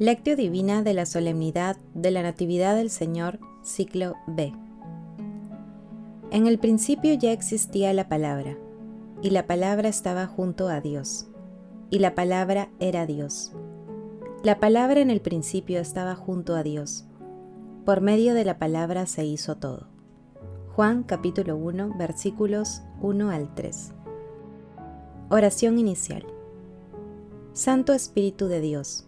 Lectio Divina de la Solemnidad de la Natividad del Señor, ciclo B. En el principio ya existía la palabra, y la palabra estaba junto a Dios, y la palabra era Dios. La palabra en el principio estaba junto a Dios. Por medio de la palabra se hizo todo. Juan capítulo 1 versículos 1 al 3. Oración inicial. Santo Espíritu de Dios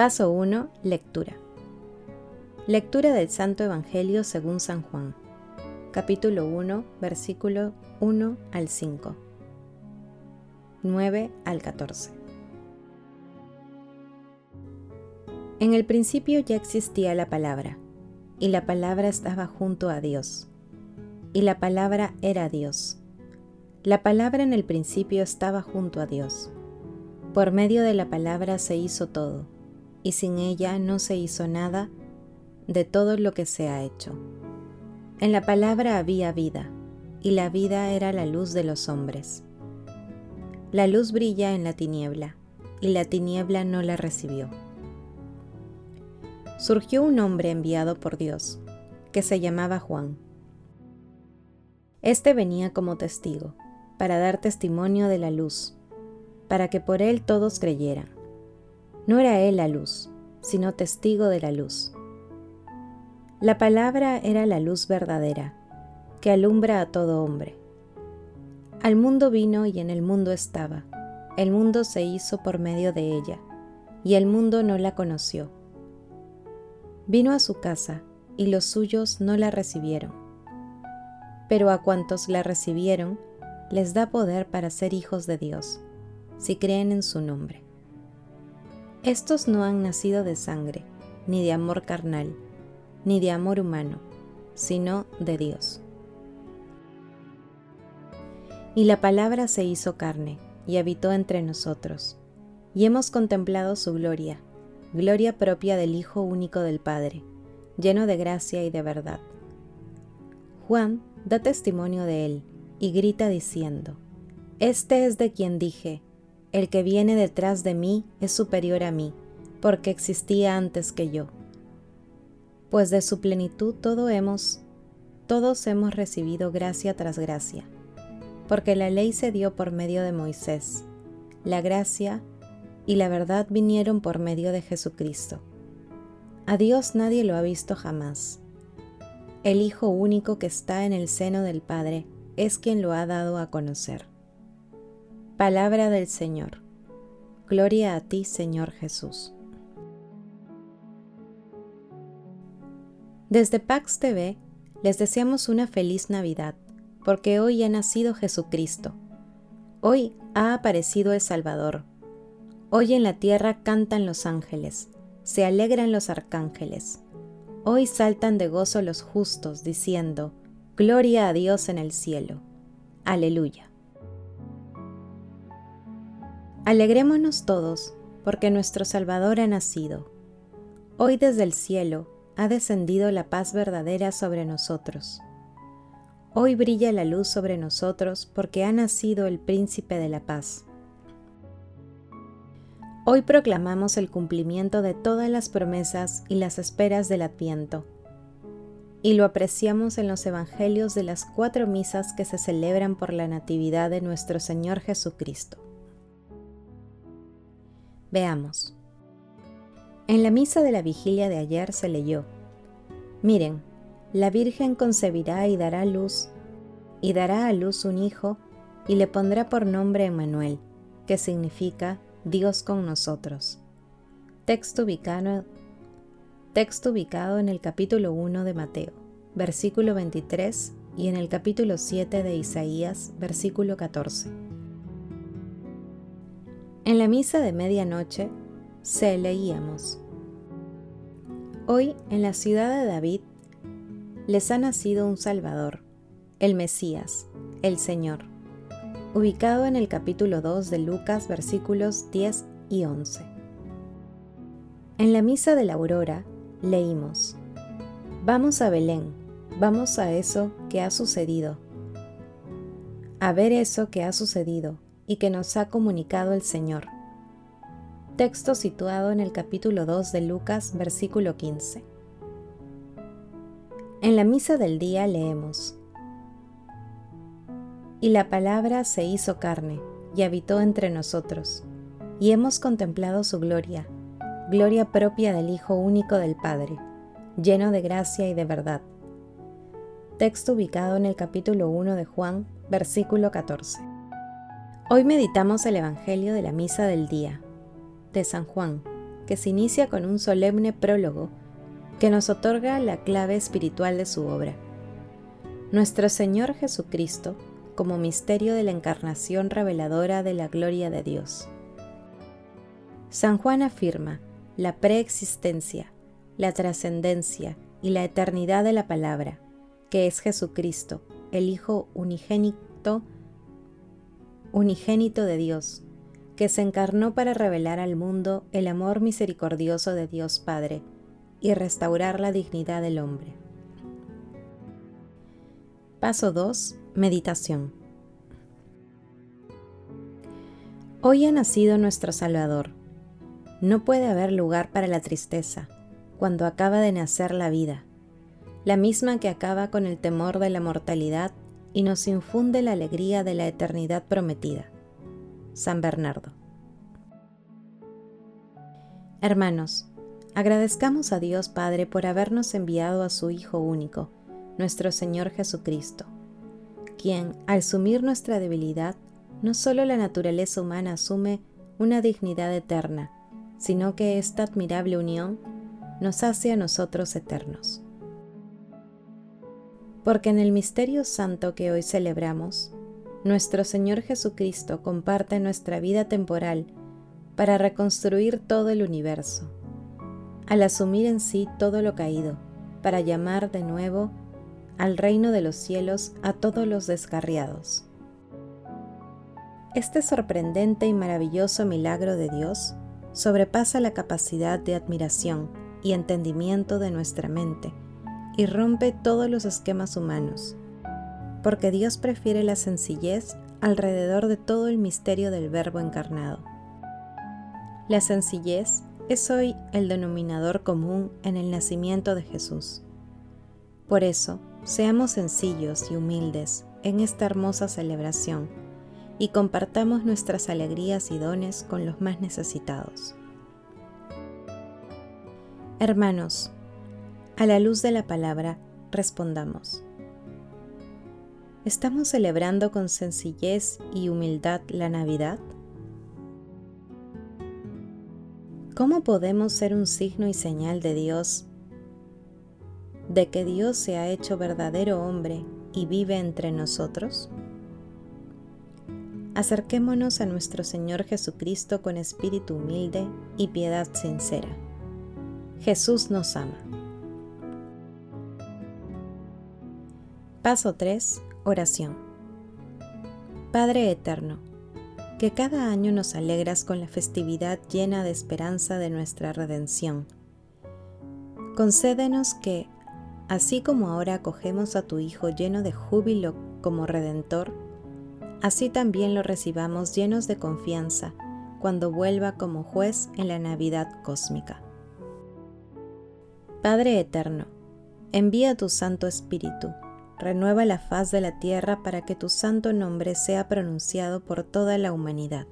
Paso 1. Lectura. Lectura del Santo Evangelio según San Juan. Capítulo 1, versículo 1 al 5. 9 al 14. En el principio ya existía la palabra, y la palabra estaba junto a Dios, y la palabra era Dios. La palabra en el principio estaba junto a Dios. Por medio de la palabra se hizo todo y sin ella no se hizo nada de todo lo que se ha hecho. En la palabra había vida, y la vida era la luz de los hombres. La luz brilla en la tiniebla, y la tiniebla no la recibió. Surgió un hombre enviado por Dios, que se llamaba Juan. Este venía como testigo, para dar testimonio de la luz, para que por él todos creyeran. No era él la luz, sino testigo de la luz. La palabra era la luz verdadera, que alumbra a todo hombre. Al mundo vino y en el mundo estaba. El mundo se hizo por medio de ella, y el mundo no la conoció. Vino a su casa, y los suyos no la recibieron. Pero a cuantos la recibieron, les da poder para ser hijos de Dios, si creen en su nombre. Estos no han nacido de sangre, ni de amor carnal, ni de amor humano, sino de Dios. Y la palabra se hizo carne y habitó entre nosotros, y hemos contemplado su gloria, gloria propia del Hijo único del Padre, lleno de gracia y de verdad. Juan da testimonio de él y grita diciendo, Este es de quien dije, el que viene detrás de mí es superior a mí, porque existía antes que yo. Pues de su plenitud todo hemos, todos hemos recibido gracia tras gracia, porque la ley se dio por medio de Moisés, la gracia y la verdad vinieron por medio de Jesucristo. A Dios nadie lo ha visto jamás. El Hijo único que está en el seno del Padre es quien lo ha dado a conocer. Palabra del Señor. Gloria a ti, Señor Jesús. Desde Pax TV les deseamos una feliz Navidad, porque hoy ha nacido Jesucristo. Hoy ha aparecido el Salvador. Hoy en la tierra cantan los ángeles, se alegran los arcángeles. Hoy saltan de gozo los justos, diciendo, Gloria a Dios en el cielo. Aleluya. Alegrémonos todos, porque nuestro Salvador ha nacido. Hoy desde el cielo ha descendido la paz verdadera sobre nosotros. Hoy brilla la luz sobre nosotros porque ha nacido el príncipe de la paz. Hoy proclamamos el cumplimiento de todas las promesas y las esperas del adviento, y lo apreciamos en los evangelios de las cuatro misas que se celebran por la Natividad de nuestro Señor Jesucristo. Veamos. En la misa de la vigilia de ayer se leyó, Miren, la Virgen concebirá y dará luz, y dará a luz un hijo, y le pondrá por nombre Emmanuel, que significa Dios con nosotros. Texto ubicado, texto ubicado en el capítulo 1 de Mateo, versículo 23, y en el capítulo 7 de Isaías, versículo 14. En la misa de medianoche se leíamos, Hoy, en la ciudad de David, les ha nacido un Salvador, el Mesías, el Señor, ubicado en el capítulo 2 de Lucas versículos 10 y 11. En la misa de la aurora leímos, Vamos a Belén, vamos a eso que ha sucedido, a ver eso que ha sucedido y que nos ha comunicado el Señor. Texto situado en el capítulo 2 de Lucas, versículo 15. En la misa del día leemos, Y la palabra se hizo carne y habitó entre nosotros, y hemos contemplado su gloria, gloria propia del Hijo único del Padre, lleno de gracia y de verdad. Texto ubicado en el capítulo 1 de Juan, versículo 14. Hoy meditamos el Evangelio de la Misa del Día, de San Juan, que se inicia con un solemne prólogo que nos otorga la clave espiritual de su obra. Nuestro Señor Jesucristo como misterio de la encarnación reveladora de la gloria de Dios. San Juan afirma la preexistencia, la trascendencia y la eternidad de la palabra, que es Jesucristo, el Hijo unigénito, unigénito de Dios, que se encarnó para revelar al mundo el amor misericordioso de Dios Padre y restaurar la dignidad del hombre. Paso 2. Meditación. Hoy ha nacido nuestro Salvador. No puede haber lugar para la tristeza cuando acaba de nacer la vida la misma que acaba con el temor de la mortalidad y nos infunde la alegría de la eternidad prometida. San Bernardo. Hermanos, agradezcamos a Dios Padre por habernos enviado a su Hijo único, nuestro Señor Jesucristo, quien, al sumir nuestra debilidad, no solo la naturaleza humana asume una dignidad eterna, sino que esta admirable unión nos hace a nosotros eternos porque en el misterio santo que hoy celebramos, nuestro Señor Jesucristo comparte nuestra vida temporal para reconstruir todo el universo, al asumir en sí todo lo caído, para llamar de nuevo al reino de los cielos a todos los descarriados. Este sorprendente y maravilloso milagro de Dios sobrepasa la capacidad de admiración y entendimiento de nuestra mente y rompe todos los esquemas humanos, porque Dios prefiere la sencillez alrededor de todo el misterio del Verbo encarnado. La sencillez es hoy el denominador común en el nacimiento de Jesús. Por eso, seamos sencillos y humildes en esta hermosa celebración y compartamos nuestras alegrías y dones con los más necesitados. Hermanos, a la luz de la palabra, respondamos. ¿Estamos celebrando con sencillez y humildad la Navidad? ¿Cómo podemos ser un signo y señal de Dios, de que Dios se ha hecho verdadero hombre y vive entre nosotros? Acerquémonos a nuestro Señor Jesucristo con espíritu humilde y piedad sincera. Jesús nos ama. Paso 3. Oración. Padre Eterno, que cada año nos alegras con la festividad llena de esperanza de nuestra redención. Concédenos que, así como ahora acogemos a tu Hijo lleno de júbilo como Redentor, así también lo recibamos llenos de confianza cuando vuelva como juez en la Navidad cósmica. Padre Eterno, envía tu Santo Espíritu renueva la faz de la tierra para que tu santo nombre sea pronunciado por toda la humanidad.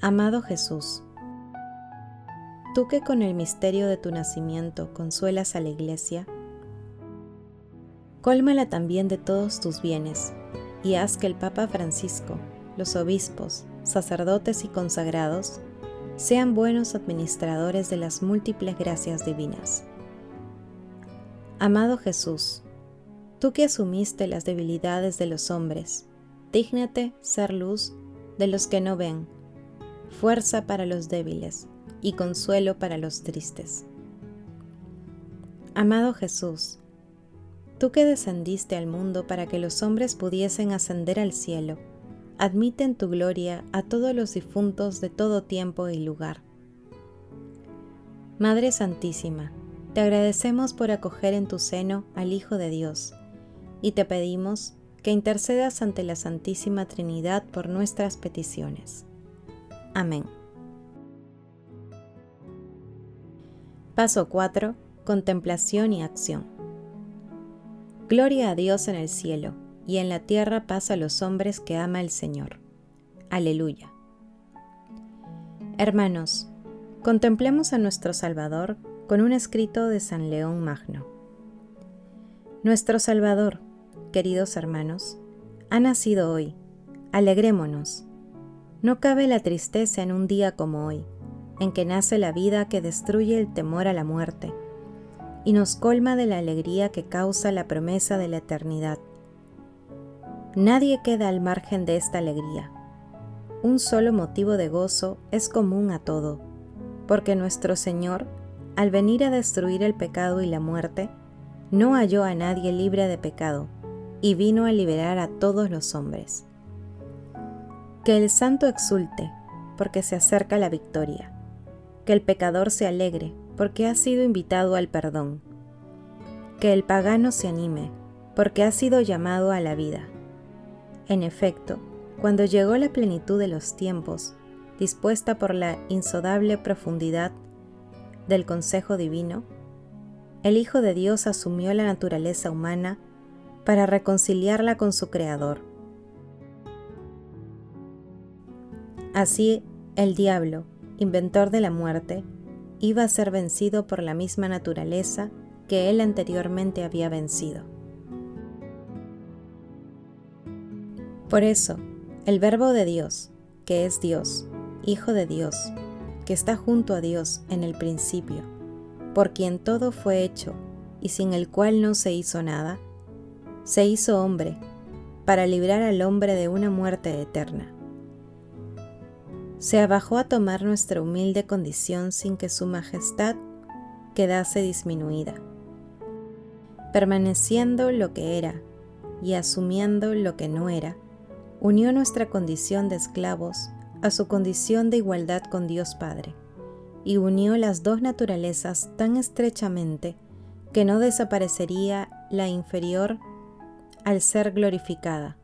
Amado Jesús, tú que con el misterio de tu nacimiento consuelas a la Iglesia, cólmala también de todos tus bienes y haz que el Papa Francisco, los obispos, sacerdotes y consagrados sean buenos administradores de las múltiples gracias divinas Amado Jesús, tú que asumiste las debilidades de los hombres, dígnate ser luz de los que no ven, fuerza para los débiles, y consuelo para los tristes. Amado Jesús, tú que descendiste al mundo para que los hombres pudiesen ascender al cielo, admite en tu gloria a todos los difuntos de todo tiempo y lugar. Madre Santísima, te agradecemos por acoger en tu seno al Hijo de Dios y te pedimos que intercedas ante la Santísima Trinidad por nuestras peticiones. Amén. Paso 4. Contemplación y acción. Gloria a Dios en el cielo, y en la tierra paz a los hombres que ama el Señor. Aleluya. Hermanos, contemplemos a nuestro Salvador con un escrito de San León Magno. Nuestro Salvador, queridos hermanos, ha nacido hoy. Alegrémonos. No cabe la tristeza en un día como hoy en que nace la vida que destruye el temor a la muerte y nos colma de la alegría que causa la promesa de la eternidad. Nadie queda al margen de esta alegría. Un solo motivo de gozo es común a todo, porque nuestro Señor, al venir a destruir el pecado y la muerte, no halló a nadie libre de pecado, y vino a liberar a todos los hombres. Que el santo exulte, porque se acerca la victoria que el pecador se alegre, porque ha sido invitado al perdón. Que el pagano se anime, porque ha sido llamado a la vida. En efecto, cuando llegó la plenitud de los tiempos, dispuesta por la insodable profundidad del consejo divino, el Hijo de Dios asumió la naturaleza humana para reconciliarla con su Creador. Así, el diablo, inventor de la muerte, iba a ser vencido por la misma naturaleza que él anteriormente había vencido. Por eso, el Verbo de Dios, que es Dios, Hijo de Dios, que está junto a Dios en el principio, por quien todo fue hecho y sin el cual no se hizo nada, se hizo hombre para librar al hombre de una muerte eterna. Se abajó a tomar nuestra humilde condición sin que su majestad quedase disminuida, permaneciendo lo que era y asumiendo lo que no era, unió nuestra condición de esclavos a su condición de igualdad con Dios Padre, y unió las dos naturalezas tan estrechamente que no desaparecería la inferior al ser glorificada,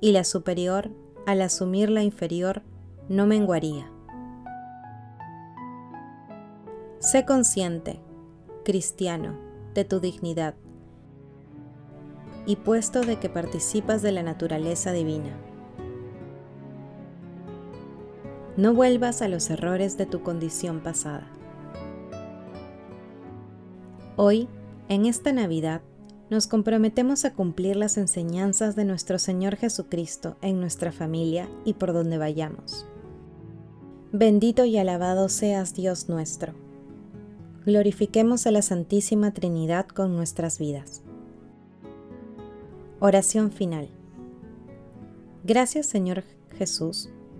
y la superior al asumir la inferior no menguaría. Sé consciente, cristiano, de tu dignidad y puesto de que participas de la naturaleza divina. No vuelvas a los errores de tu condición pasada. Hoy, en esta Navidad, nos comprometemos a cumplir las enseñanzas de nuestro Señor Jesucristo en nuestra familia y por donde vayamos. Bendito y alabado seas Dios nuestro. Glorifiquemos a la Santísima Trinidad con nuestras vidas. Oración final. Gracias Señor Jesús